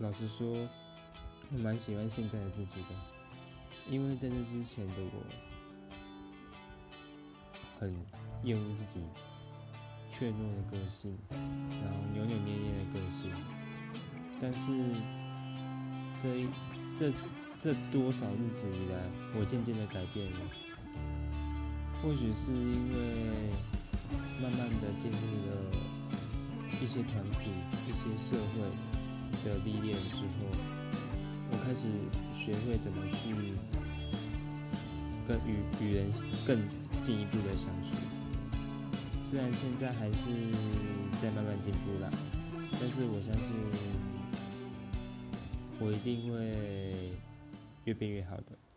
老实说，我蛮喜欢现在的自己的，因为在这之前的我，很厌恶自己怯懦的个性，然后扭扭捏捏的个性。但是这一这这多少日子以来，我渐渐的改变了。或许是因为慢慢的进入了一些团体、一些社会。的历练之后，我开始学会怎么去跟与与人更进一步的相处。虽然现在还是在慢慢进步啦，但是我相信我一定会越变越好的。